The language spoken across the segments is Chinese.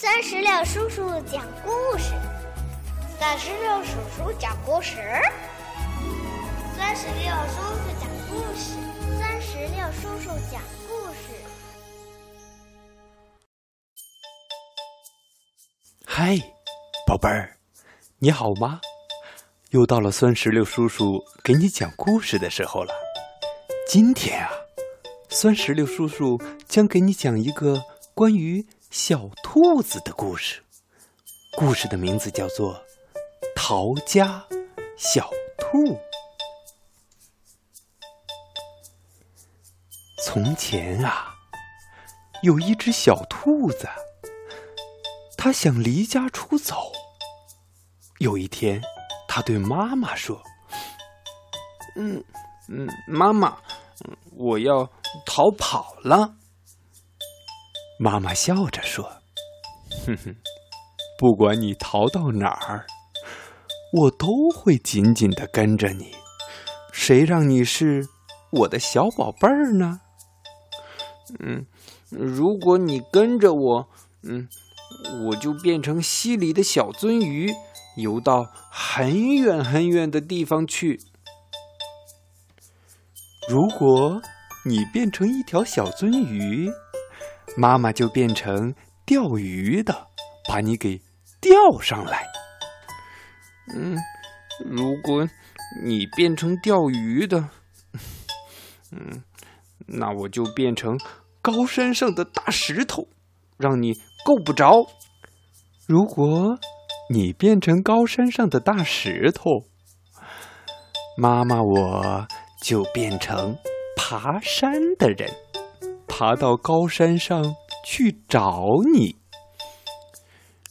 酸石榴叔叔讲故事，三十六叔叔讲故事，三十六叔叔讲故事，三十六叔叔讲故事。嗨，宝贝儿，你好吗？又到了酸石榴叔叔给你讲故事的时候了。今天啊，酸石榴叔叔将给你讲一个关于小兔子的故事。故事的名字叫做《逃家小兔》。从前啊，有一只小兔子，它想离家出走。有一天，它对妈妈说：“嗯嗯，妈妈。”我要逃跑了。妈妈笑着说：“哼哼，不管你逃到哪儿，我都会紧紧的跟着你。谁让你是我的小宝贝儿呢？”嗯，如果你跟着我，嗯，我就变成溪里的小鳟鱼，游到很远很远的地方去。如果你变成一条小鳟鱼，妈妈就变成钓鱼的，把你给钓上来。嗯，如果你变成钓鱼的，嗯，那我就变成高山上的大石头，让你够不着。如果你变成高山上的大石头，妈妈我。就变成爬山的人，爬到高山上去找你。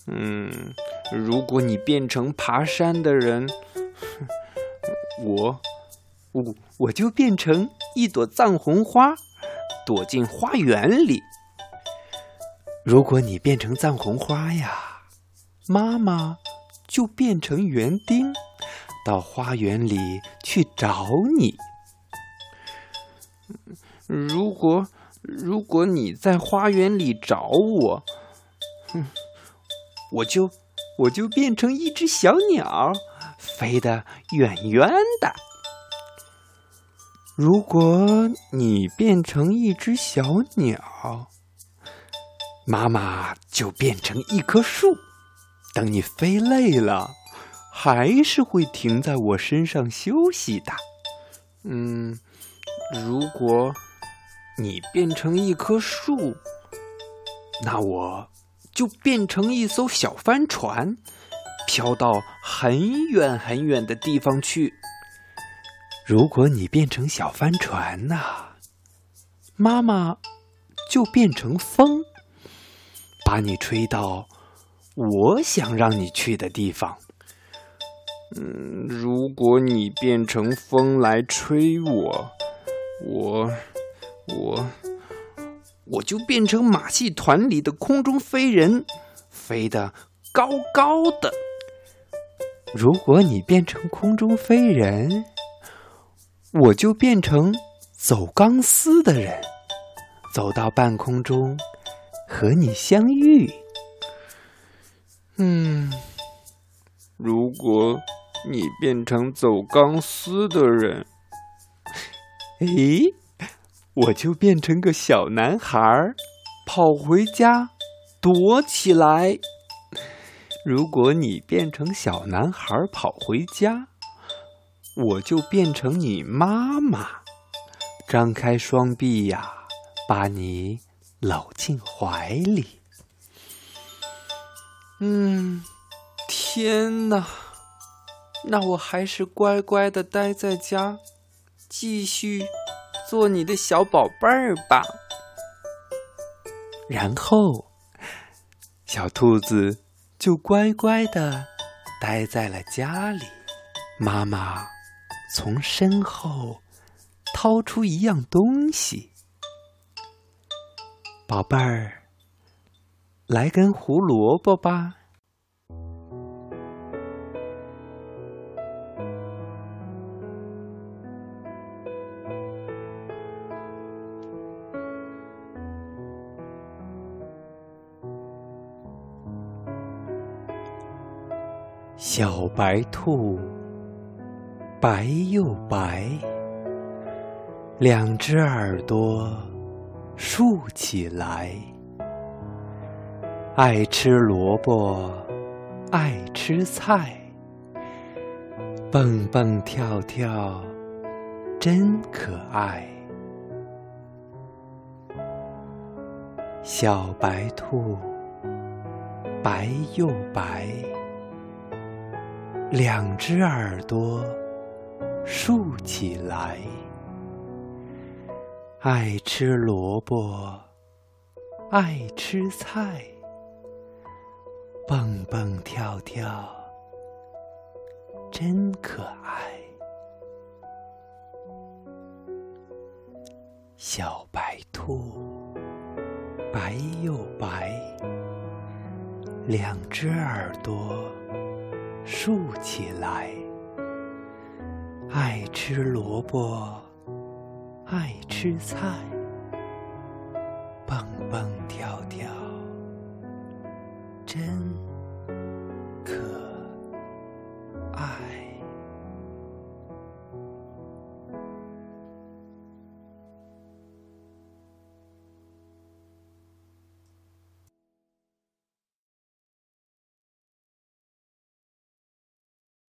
嗯，如果你变成爬山的人，我我我就变成一朵藏红花，躲进花园里。如果你变成藏红花呀，妈妈就变成园丁，到花园里去找你。如果如果你在花园里找我，哼，我就我就变成一只小鸟，飞得远远的。如果你变成一只小鸟，妈妈就变成一棵树，等你飞累了，还是会停在我身上休息的。嗯。如果你变成一棵树，那我就变成一艘小帆船，飘到很远很远的地方去。如果你变成小帆船呐，妈妈就变成风，把你吹到我想让你去的地方。嗯，如果你变成风来吹我。我，我，我就变成马戏团里的空中飞人，飞得高高的。如果你变成空中飞人，我就变成走钢丝的人，走到半空中和你相遇。嗯，如果你变成走钢丝的人。诶，我就变成个小男孩，跑回家躲起来。如果你变成小男孩跑回家，我就变成你妈妈，张开双臂呀，把你搂进怀里。嗯，天哪，那我还是乖乖的待在家。继续做你的小宝贝儿吧。然后，小兔子就乖乖的待在了家里。妈妈从身后掏出一样东西，宝贝儿，来根胡萝卜吧。小白兔，白又白，两只耳朵竖起来，爱吃萝卜，爱吃菜，蹦蹦跳跳，真可爱。小白兔，白又白，两只耳朵竖起来，爱吃萝卜，爱吃菜，蹦蹦跳跳，真可爱。小白兔。白又白，两只耳朵竖起来，爱吃萝卜，爱吃菜，蹦蹦跳跳，真。